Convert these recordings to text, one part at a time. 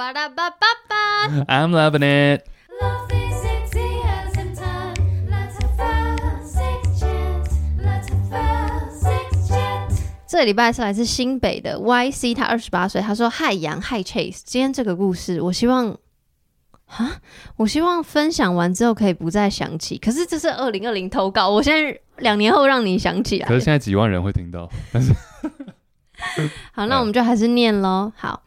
巴拉巴巴巴。I'm loving it。Love is sexy as in time. Let's have a sex chat. Let's have a sex chat. 这个礼拜是来自新北的 YC，他二十八岁，他说：“嗨杨，嗨 Chase，今天这个故事，我希望啊，我希望分享完之后可以不再想起。可是这是二零二零投稿，我现在两年后让你想起来可。是现在几万人会听到，但是好，那我们就还是念喽。好，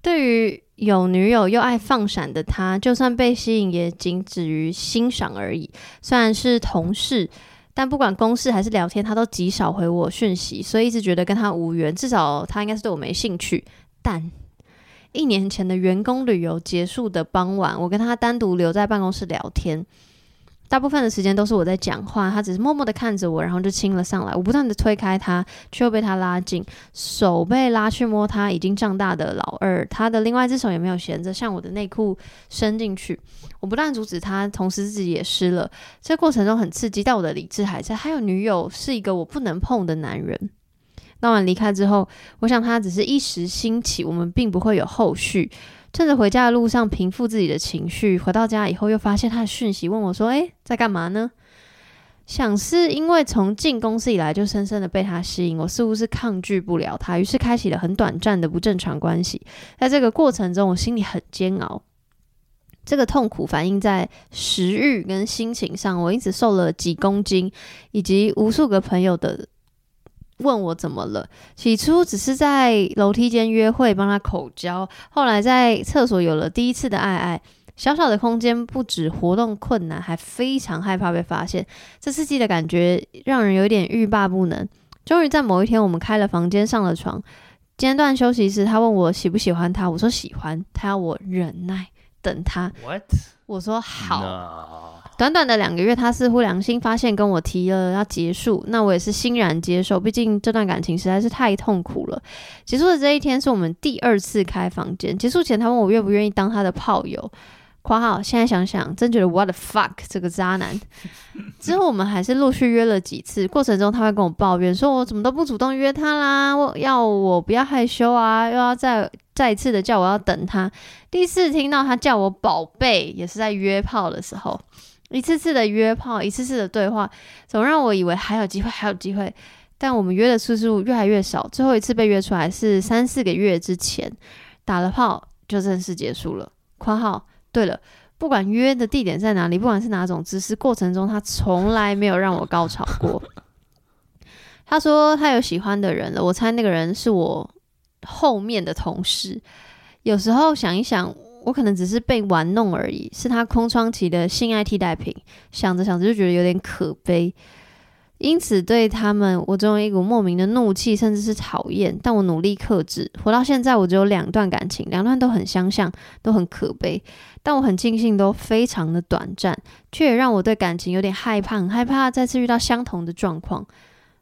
对于有女友又爱放闪的他，就算被吸引，也仅止于欣赏而已。虽然是同事，但不管公事还是聊天，他都极少回我讯息，所以一直觉得跟他无缘。至少他应该是对我没兴趣。但一年前的员工旅游结束的傍晚，我跟他单独留在办公室聊天。大部分的时间都是我在讲话，他只是默默的看着我，然后就亲了上来。我不断的推开他，却又被他拉近。手被拉去摸他已经长大的老二，他的另外一只手也没有闲着，向我的内裤伸进去。我不断阻止他，同时自己也湿了。这过程中很刺激，但我的理智还在。还有女友是一个我不能碰的男人。那晚离开之后，我想他只是一时兴起，我们并不会有后续。趁着回家的路上平复自己的情绪，回到家以后又发现他的讯息，问我说：“诶，在干嘛呢？”想是因为从进公司以来就深深的被他吸引，我似乎是抗拒不了他，于是开启了很短暂的不正常关系。在这个过程中，我心里很煎熬，这个痛苦反映在食欲跟心情上，我因此瘦了几公斤，以及无数个朋友的问我怎么了。起初只是在楼梯间约会，帮他口交，后来在厕所有了第一次的爱爱。小小的空间不止活动困难，还非常害怕被发现。这刺激的感觉让人有点欲罢不能。终于在某一天，我们开了房间，上了床。间断休息时，他问我喜不喜欢他，我说喜欢。他要我忍耐等他，What？我说好。No 短短的两个月，他似乎良心发现，跟我提了要结束，那我也是欣然接受。毕竟这段感情实在是太痛苦了。结束的这一天是我们第二次开房间，结束前他问我愿不愿意当他的炮友。括号现在想想，真觉得 what the fuck 这个渣男。之后我们还是陆续约了几次，过程中他会跟我抱怨，说我怎么都不主动约他啦，我要我不要害羞啊，又要再再一次的叫我要等他。第一次听到他叫我宝贝，也是在约炮的时候。一次次的约炮，一次次的对话，总让我以为还有机会，还有机会。但我们约的次数越来越少，最后一次被约出来是三四个月之前，打了炮就正式结束了。（括号对了，不管约的地点在哪里，不管是哪种姿势，过程中他从来没有让我高潮过。他说他有喜欢的人了，我猜那个人是我后面的同事。有时候想一想，我可能只是被玩弄而已，是他空窗期的性爱替代品。想着想着就觉得有点可悲，因此对他们我总有一股莫名的怒气，甚至是讨厌。但我努力克制，活到现在我只有两段感情，两段都很相像，都很可悲。但我很庆幸都非常的短暂，却也让我对感情有点害怕，很害怕再次遇到相同的状况。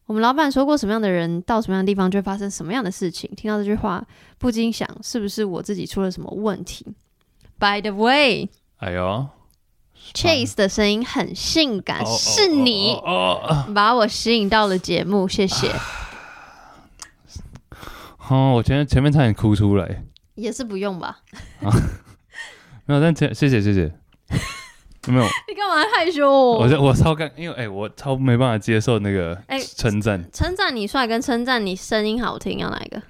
我们老板说过，什么样的人到什么样的地方就会发生什么样的事情。听到这句话，不禁想，是不是我自己出了什么问题？By the way，哎呦 Chase 的声音很性感，哦是你哦哦哦把我吸引到了节目，谢谢。哦，我前前面差点哭出来，也是不用吧？啊 没有，但前谢谢谢谢，没有，你干嘛害羞我？我我超干，因为哎、我超没办法接受那个哎称赞，称赞你帅跟称赞你声音好听，要哪一个？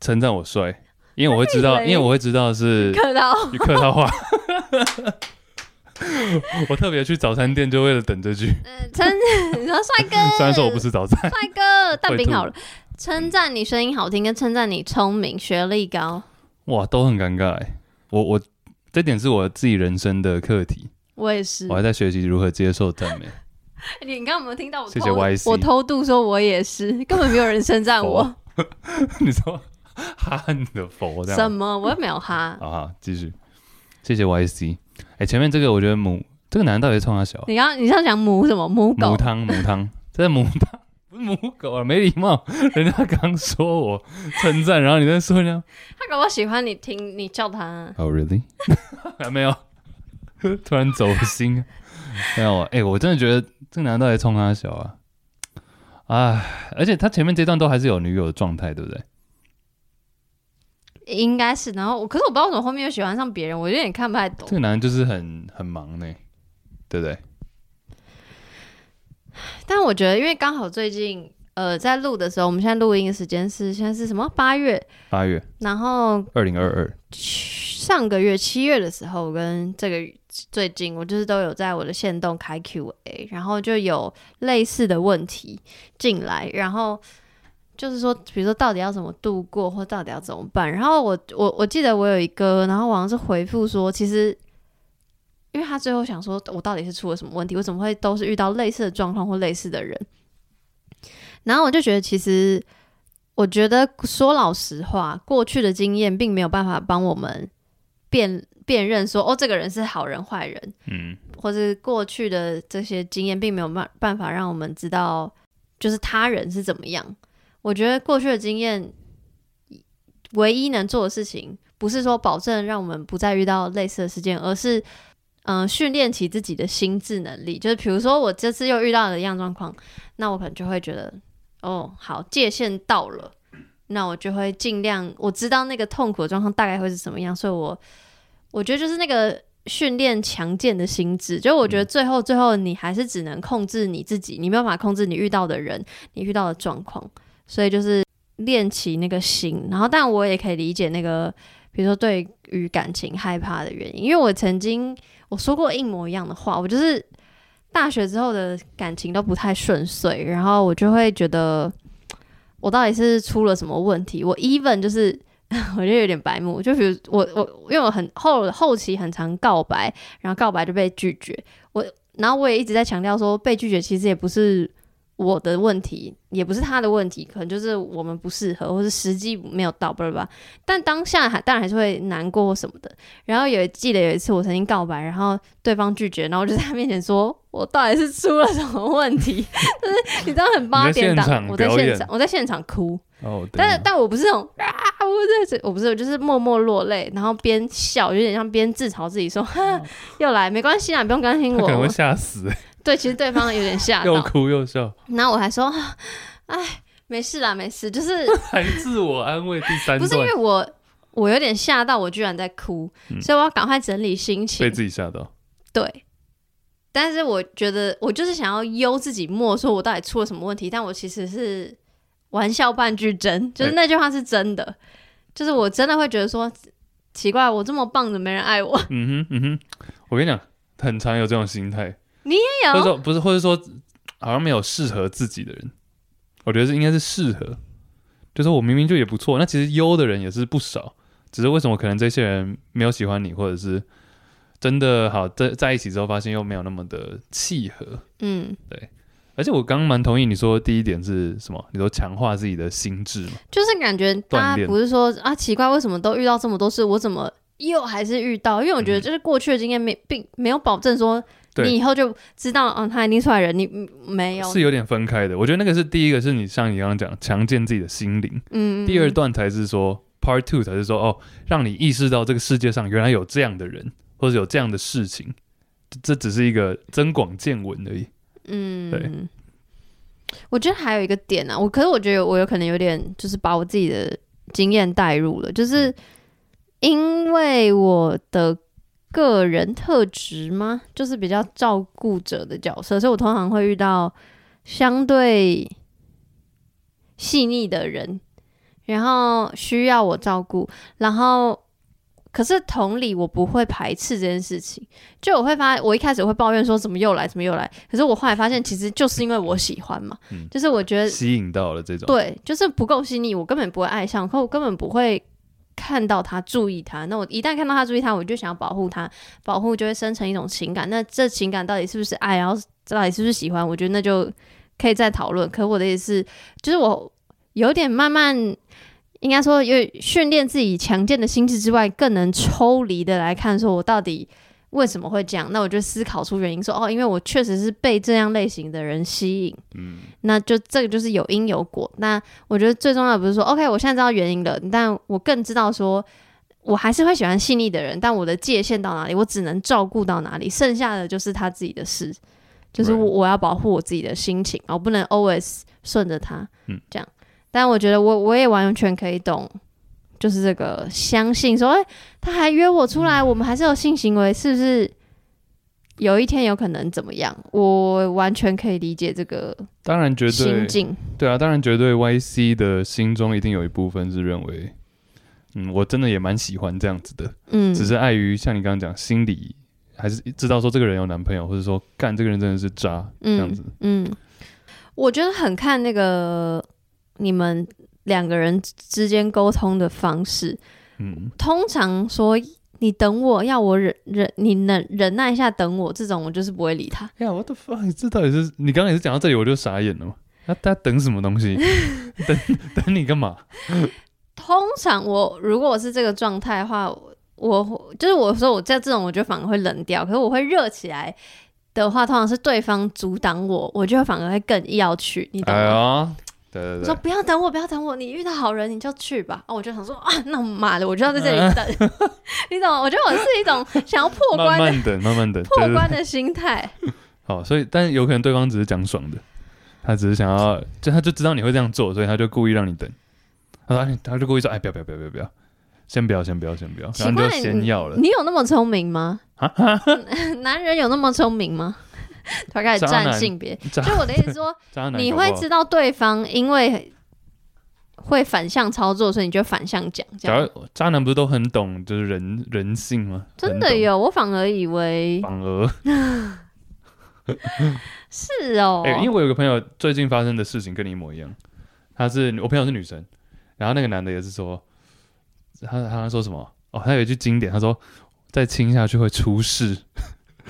称赞我帅，因为我会知道，因为我会知道是客套。客套话。我特别去早餐店就为了等这句，嗯，称 你说帅哥，虽然说我不吃早餐，帅哥，蛋饼好了。称赞你声音好听，跟称赞你聪明、学历高。哇，都很尴尬哎。我我这点是我自己人生的课题，我也是我。还在学习如何接受赞美。你刚刚有没有听到我偷？谢谢 YC 我偷渡说我也是，根本没有人称赞我。你说哈你的佛这样什么？我又没有哈。好好，继续。谢谢 YC。哎、前面这个我觉得母这个男的到底是冲他小啊？你刚你是要讲母什么母狗母？汤母汤，这是母汤，不是母狗啊，没礼貌。人家刚说我称赞，然后你在说人家他搞不好喜欢你听你叫他。哦、really？还没有，突然走心。没有，哎、我真的觉得这个男的到底冲他小啊？哎，而且他前面这段都还是有女友的状态，对不对？应该是。然后我，可是我不知道为什么后面又喜欢上别人，我有点看不太懂这。个男人就是很很忙呢，对不对？但我觉得，因为刚好最近呃在录的时候，我们现在录音的时间是现在是什么八月，八月然后二零二二，上个月七月的时候，跟这个最近我就是都有在我的线动开 Q&A，然后就有类似的问题进来，然后就是说，比如说到底要怎么度过，或到底要怎么办。然后我我我记得我有一个，然后好像是回复说，其实因为他最后想说，我到底是出了什么问题，我怎么会都是遇到类似的状况或类似的人？然后我就觉得，其实我觉得说老实话，过去的经验并没有办法帮我们辨辨认说，哦，这个人是好人坏人，嗯，或是过去的这些经验并没有办办法让我们知道，就是他人是怎么样。我觉得过去的经验唯一能做的事情，不是说保证让我们不再遇到类似的事件，而是嗯、呃训练起自己的心智能力。就是比如说我这次又遇到了一样状况，那我可能就会觉得，哦，好，界限到了。那我就会尽量，我知道那个痛苦的状况大概会是什么样，所以我我觉得就是那个训练强健的心智，就我觉得最后最后你还是只能控制你自己，你没有办法控制你遇到的人，你遇到的状况，所以就是练起那个心。然后，但我也可以理解那个，比如说对于感情害怕的原因，因为我曾经我说过一模一样的话，我就是大学之后的感情都不太顺遂，然后我就会觉得我到底是出了什么问题？我 even 就是。我就有点白目，就比如我我因为我很后后期很常告白，然后告白就被拒绝，我然后我也一直在强调说被拒绝其实也不是我的问题，也不是他的问题，可能就是我们不适合，或是时机没有到，不吧？但当下还当然还是会难过或什么的。然后有记得有一次我曾经告白，然后对方拒绝，然后我就在他面前说，我到底是出了什么问题？就是你知道很八点档你在现场，我在现场，我在现场哭。哦，但是但我不是那种啊，我在这，我不是，我就是默默落泪，然后边笑，有点像边自嘲自己说，哈，又来，没关系啊，不用担心他可能会我。吓死，对，其实对方有点吓 又，哭又笑，然后我还说，啊哎，没事啦，没事，就是 还自我安慰。第三不是因为我我有点吓到，我居然在哭，嗯。所以我要赶快整理心情。被。自己吓到，对，但是我觉得我就是想要悠自己默，说我到底出了什么问题，但我其实是玩笑半句真，就是那句话是真的，就是我真的会觉得说奇怪，我这么棒，怎么没人爱我？嗯哼嗯哼，我跟你讲，很常有这种心态，你也有或者有，说不是，或者说好像没有适合自己的人，我觉得是应该是适合，就是我明明就也不错，那其实优的人也是不少，只是为什么可能这些人没有喜欢你，或者是真的好在在一起之后发现又没有那么的契合。嗯，对而且我刚刚蛮同意你说第一点是什么？你说强化自己的心智嘛？就是感觉大家不是说啊奇怪，为什么都遇到这么多事，我怎么又还是遇到？因为我觉得嗯就是过去的经验没并没有保证说对你以后就知道，嗯，他一定出来人，你嗯没有，是有点分开的。我觉得那个是第一个，是你像你刚刚讲，强健自己的心灵。嗯，嗯第二嗯段才是说 Part Two 才是说哦，让你意识到这个世界上原来有这样的人，或者有这样的事情。这这只是一个增广见闻而已。嗯，对。我觉得还有一个点啊，我可是我觉得我有可能有点就是把我自己的经验带入了，就是嗯因为我的个人特质吗，就是比较照顾者的角色，所以我通常会遇到相对细腻的人，然后需要我照顾，然后。可是同理，我不会排斥这件事情。就我会发，我一开始会抱怨说怎么又来，怎么又来。可是我后来发现，其实就是因为我喜欢嘛，嗯就是我觉得吸引到了这种，对，就是不够细腻，我根本不会爱上，可我根本不会看到他，注意他。那我一旦看到他注意他，我就想要保护他，保护就会生成一种情感。那这情感到底是不是爱，然后到底是不是喜欢？我觉得那就可以再讨论。可我的意思是，就是我有点慢慢。应该说，有训练自己强健的心智之外，更能抽离的来看，说我到底为什么会这样？那我就思考出原因说，哦，因为我确实是被这样类型的人吸引。嗯，那就这个就是有因有果。那我觉得最重要的不是说，OK，我现在知道原因了，但我更知道说，我还是会喜欢细腻的人，但我的界限到哪里，我只能照顾到哪里，剩下的就是他自己的事，就是我我要保护我自己的心情，我不能 always 顺着他，嗯这样。但我觉得我我也完全可以懂就是这个相信说，哎、他还约我出来，我们还是有性行为，是不是？有一天有可能怎么样？我完全可以理解这个当然绝心对境。对啊，当然绝对 YC 的心中一定有一部分是认为，嗯，我真的也蛮喜欢这样子的，嗯，只是碍于像你刚刚讲，心理还是知道说这个人有男朋友，或者说干这个人真的是渣这样子。嗯，我觉得很看那个你们两个人之间沟通的方式。嗯，通常说你等我，要我忍忍，你能忍耐一下等我，这种我就是不会理他。哎呀，我的 fuck，这到底是你刚刚也是讲到这里我就傻眼了嘛？他他等什么东西？等等你干嘛？通常我如果我是这个状态的话，我我就是我说我在这种，我就反而会冷掉。可是我会热起来的话，通常是对方阻挡我，我就反而会更要去，你懂哎吗？呀，对对我说，不要等我，不要等我，你遇到好人你就去吧。哦，我就想说 啊，那妈的，我就要在这里等，你懂吗？我觉得我是一种想要破慢关的慢等，慢慢等，破。关的心态。好，所以但有可能对方只是讲爽的，他只是想要，就他就知道你会这样做，所以他就故意让你等。他说，哎他就故意说，哎，不要不要不要不要不要，先不要先不要先不要，奇然后就，先要了。你有那么聪明吗？男人有那么聪明吗？突然开始占性别，就我的意思说，渣男你会知道对方因为会反向操作，所以你就反向讲，假如渣男不是都很懂就是人人性吗？真的有，我反而以为，反而是哦，哎、因为我有个朋友最近发生的事情跟你一模一样，他是我朋友是女生，然后那个男的也是说，他他说什么？哦，他有一句经典，他说再亲下去会出事。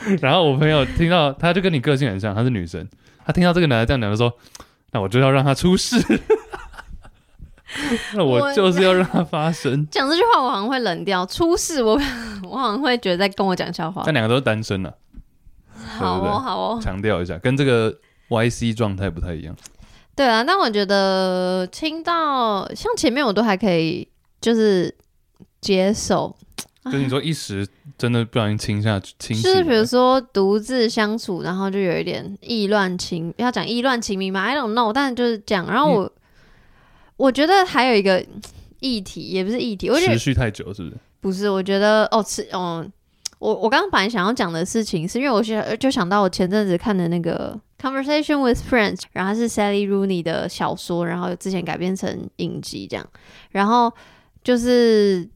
然后我朋友听到，他就跟你个性很像，她是女生，她听到这个男的这样讲，就说，那我就要让他出事。那我我就是要让他发生。讲这句话我好像会冷掉，出事我我好像会觉得在跟我讲笑话但。两个都是单身了、好对对哦，好哦，强调一下，跟这个 YC 状态不太一样。对啊，但我觉得听到像前面我都还可以，就是接受，就是你说一时真的不小心亲下去，亲就是比如说独自相处，然后就有一点意乱情，要讲意乱情迷嘛，I don't know，但就是讲。然后我、我觉得还有一个议题，也不是议题，我觉得持续太久，是不是？不是，我觉得哦，是哦，我我刚刚本来想要讲的事情，是因为我想就想到我前阵子看的那个《Conversation with Friends》，然后是 Sally Rooney 的小说，然后之前改编成影集这样，然后就是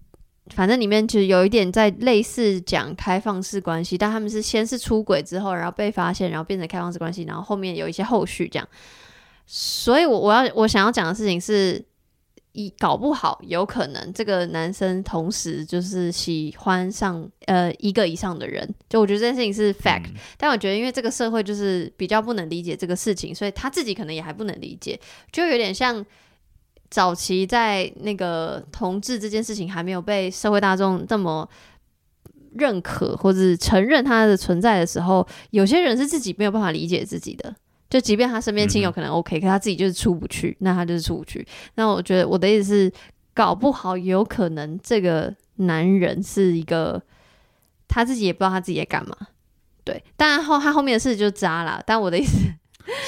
反正里面其实有一点在类似讲开放式关系，但他们是先是出轨之后，然后被发现，然后变成开放式关系，然后后面有一些后续这样。所以我我要我想要讲的事情是，一搞不好有可能这个男生同时就是喜欢上呃一个以上的人，就我觉得这件事情是 fact，、嗯但我觉得因为这个社会就是比较不能理解这个事情，所以他自己可能也还不能理解，就有点像早期在那个同志这件事情还没有被社会大众这么。认可或者承认他的存在的时候，有些人是自己没有办法理解自己的。就即便他身边亲友可能 OK，、可他自己就是出不去，那他就是出不去。那我觉得我的意思是，搞不好有可能这个男人是一个他自己也不知道他自己在干嘛。对，当然后他后面的事就渣啦。但我的意思，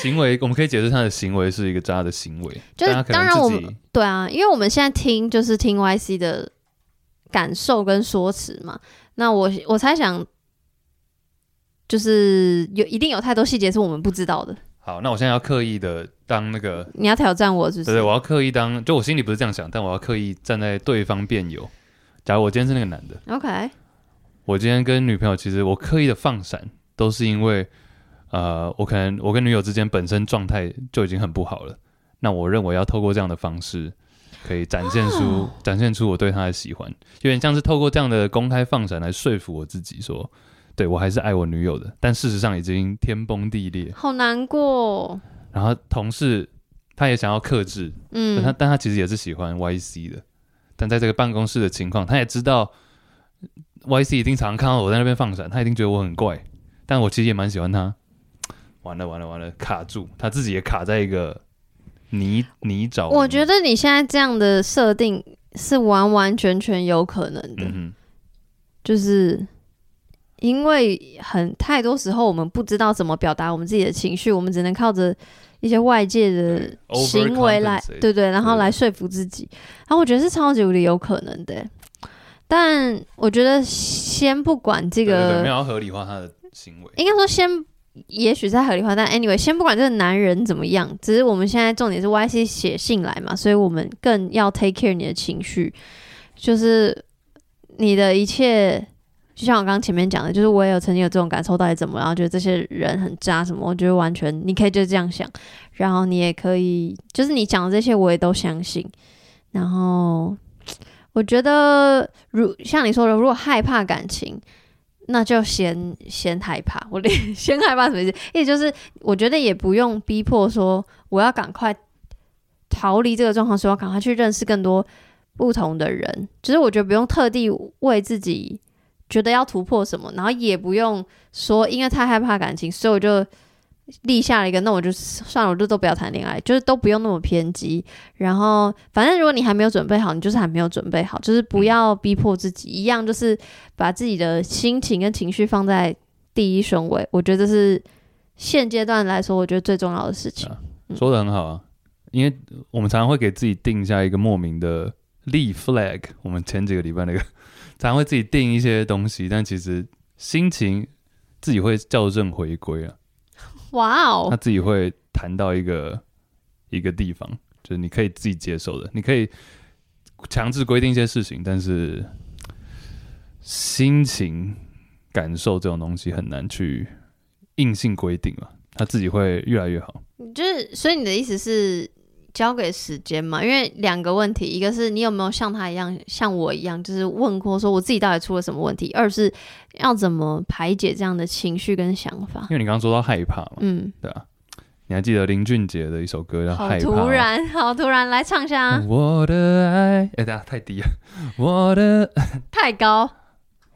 行为，我们可以解释他的行为是一个渣的行为，就是当然我们能对啊，因为我们现在听就是听 YC 的感受跟说辞嘛。那我我猜想，就是有一定有太多细节是我们不知道的。好。那我现在要刻意的当那个，你要挑战我是不是？对对，我要刻意当，就我心里不是这样想，但我要刻意站在对方辩友。假如我今天是那个男的，OK，我今天跟女朋友，其实我刻意的放闪，都是因为，呃，我可能我跟女友之间本身状态就已经很不好了。那我认为要透过这样的方式，可以展现出、哦展现出我对她的喜欢，有点像是透过这样的公开放闪来说服我自己说，对我还是爱我女友的。但事实上已经天崩地裂。好难过。然后同事他也想要克制，嗯他嗯，但他其实也是喜欢 YC 的，但在这个办公室的情况，他也知道 YC 一定常常看到我在那边放闪，他一定觉得我很怪，但我其实也蛮喜欢他。完了完了完了，卡住，他自己也卡在一个泥泥沼。我觉得你现在这样的设定是完完全全有可能的，嗯就是因为很太多时候我们不知道怎么表达我们自己的情绪，我们只能靠着一些外界的行为来对对，然后来说服自己。然后我觉得是超级无敌有可能的，但我觉得先不管这个没有要合理化他的行为。应该说先，也许在合理化，但 anyway，先不管这个男人怎么样，只是我们现在重点是 Y C 写信来嘛，所以我们更要 take care 你的情绪，就是你的一切，就像我刚刚前面讲的，就是我也有曾经有这种感受，到底怎么，然后觉得这些人很渣什么，我觉得完全你可以就这样想，然后你也可以，就是你讲的这些我也都相信，然后我觉得如像你说的，如果害怕感情。那就先先害怕，我连先害怕什么意思？意思就是我觉得也不用逼迫说我要赶快逃离这个状况，说要赶快去认识更多不同的人。就是我觉得不用特地为自己觉得要突破什么，然后也不用说因为太害怕感情，所以我就立下了一个，那我就算了，我就都不要谈恋爱，就是都不用那么偏激。然后反正如果你还没有准备好，你就是还没有准备好，就是不要逼迫自己，一样就是把自己的心情跟情绪放在第一顺位。我觉得这是现阶段来说，我觉得最重要的事情。说的很好啊，因为我们常常会给自己定下一个莫名的立 flag。我们前几个礼拜那个，常常会自己定一些东西，但其实心情自己会校正回归啊，哇哦他，自己会谈到一个一个地方，就是你可以自己接受的，你可以强制规定一些事情，但是心情感受这种东西很难去硬性规定嘛，他自己会越来越好。就是所以你的意思是交给时间嘛？因为两个问题，一个是你有没有像他一样，像我一样，就是问过说我自己到底出了什么问题；二是要怎么排解这样的情绪跟想法。因为你刚刚说到害怕嘛，嗯，对啊，你还记得林俊杰的一首歌叫《好害怕》？突然，好突然，来唱一下啊！我的爱，哎、等下太低了。我的 太高，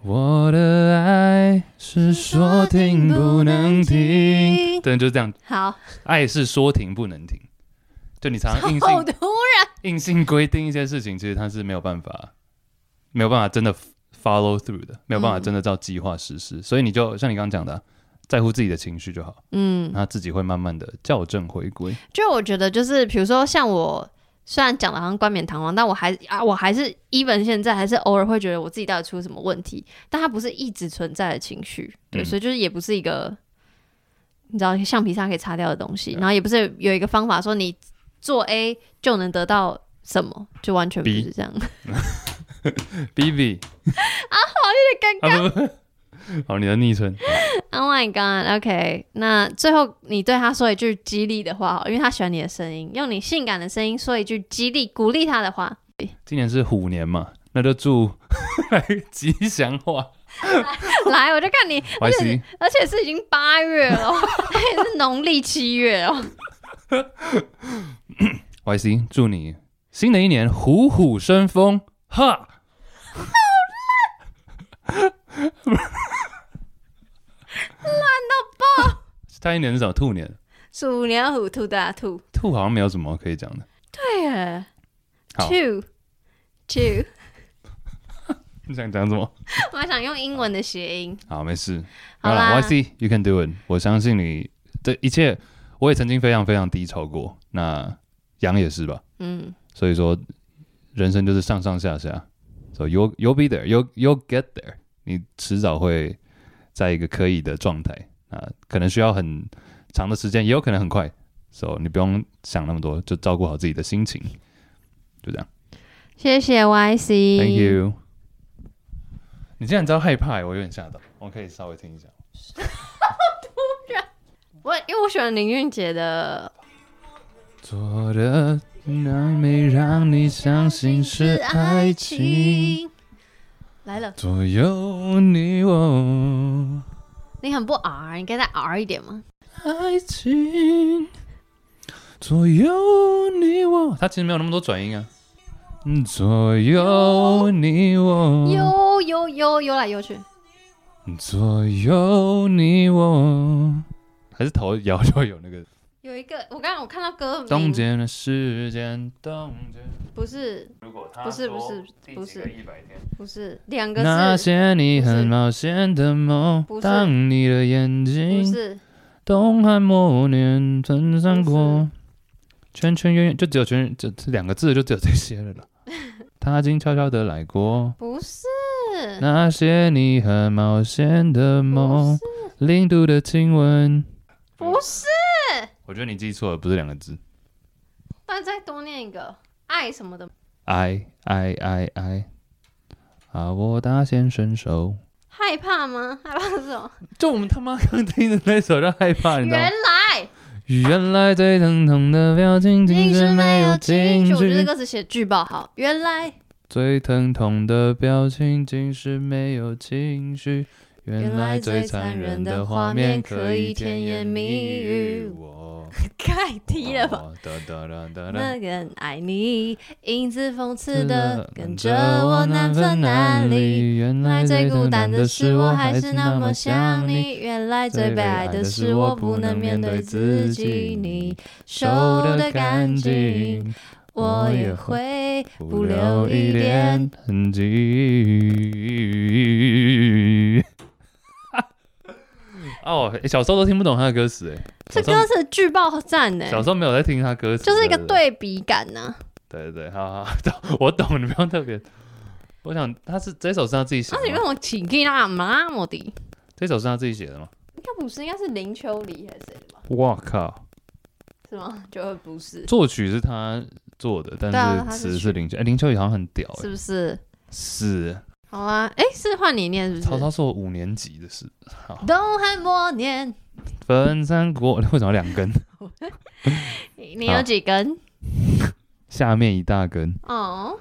我的爱是说停不能停，对，就是这样。好，爱是说停不能停，就你常常硬性 好突然，硬性规定一些事情，其实它是没有办法，没有办法真的 follow through 的，没有办法嗯。真的照计划实施。所以你就像你刚刚讲的啊，在乎自己的情绪就好，嗯，那自己会慢慢的校正回归。就我觉得就是，比如说像我，虽然讲的好像冠冕堂皇，但我还啊，我还是 even 现在还是偶尔会觉得我自己到底出了什么问题，但它不是一直存在的情绪，对，嗯。所以就是也不是一个你知道橡皮擦可以擦掉的东西，然后也不是有一个方法说你做 A 就能得到什么，就完全不是这样。B B 啊，好有点尴尬。好，你的昵称 Oh my god！OK，、那最后你对他说一句激励的话，因为他喜欢你的声音，用你性感的声音说一句激励、鼓励他的话。今年是虎年嘛，那就祝 吉祥话。来，我就看你，而且而且是已经八月了哦，还是农历七月哦。Y C，祝你新的一年虎虎生风，哈！下一年是什么？兔年，鼠年虎兔大兔，兔好像没有什么可以讲的。对啊，two two，你想讲什么？我还想用英文的谐音。好，没事。好啦，Y C，you can do it。我相信你，这一切，我也曾经非常非常低潮过。那羊也是吧？嗯，所以说，人生就是上上下下。So you'll you'll be there, you'll you'll get there。你迟早会在一个可以的状态啊，可能需要很长的时间，也有可能很快。So 你不用想那么多，就照顾好自己的心情，就这样。谢谢 Y C。Thank you。你竟然知道害怕，我有点吓到。我可以稍微听一下。突然我因为我喜欢林俊杰的做的那没让你相信是爱情，。来了，左右你我。你很不 R，你该再 R 一点吗？爱情左右你我，它其实没有那么多转音啊。嗯左右你我，悠悠悠悠来悠去，左右你我，还是头摇 就有那个有一个我刚刚我看到歌名。冻结的时间，冻结。不是如果不是不是不是一百天，不是两个那些你很冒险的梦不，是。当你的眼睛不睛是。东汉末年曾三国，圈圈圆圆就只有圈这这两个字就只有这些了啦。他竟悄悄的来过，不是，那些你很冒险的不梦，是，零度的亲吻。不是，我觉得你记错了，不是两个字。那再多念一个爱什么的，爱爱爱爱，啊，我大显身手。害怕吗？害怕是什么？就我们他妈刚听的那首叫害怕，你知道原？来原来最疼痛的表情竟是没有情情绪，我觉得绪，歌词写巨爆好。原来最疼痛的表情竟是没有情绪。原来最残忍的画面可以甜言蜜语。我 太低了吧？那个人爱你，影子讽刺是的跟着我难分难离。原原来最孤单单的是我，还是那么想想你。原来最悲哀的是我，不能面对自己。你收的干净，我也会不留一点。痕迹。哦，欸小时候都听不懂他的歌词，哎，这歌词巨爆赞呢，小时候没有在听他歌词，就是一个对对比感呢。对对对，好好，懂 我懂，你不用特别。我想他是这首是他自己写的吗，那你为什么请给那那么低？这首是他自己写的吗？应该不是，应该是林秋离还是谁的吧？我靠，是吗？就会不是，作曲是他做的，但是词是林秋，哎，林秋离好像很屌，是哎，不是？是好啊，哎，是换你念是不是？曹操是我五年级的事，好，东汉末年，分三国为什么要两根？你 你有几根？下面一大根，哦，